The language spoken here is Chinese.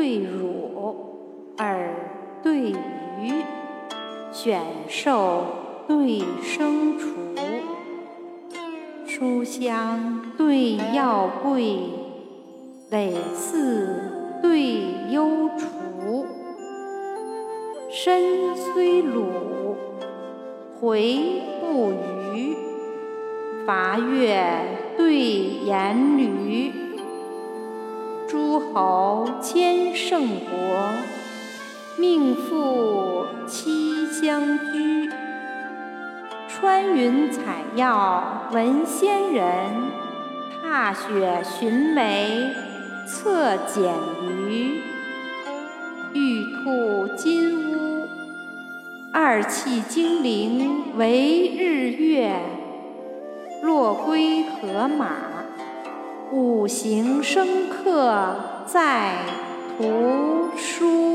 对汝，耳对鱼，选兽对牲畜，书香对药贵，累寺对幽厨。身虽鲁，回不逾；伐越对颜驴。诸侯千乘国，命妇妻相居。穿云采药闻仙人，踏雪寻梅策蹇鱼。玉兔金乌，二气精灵为日月；落龟河马，五行生克在图书。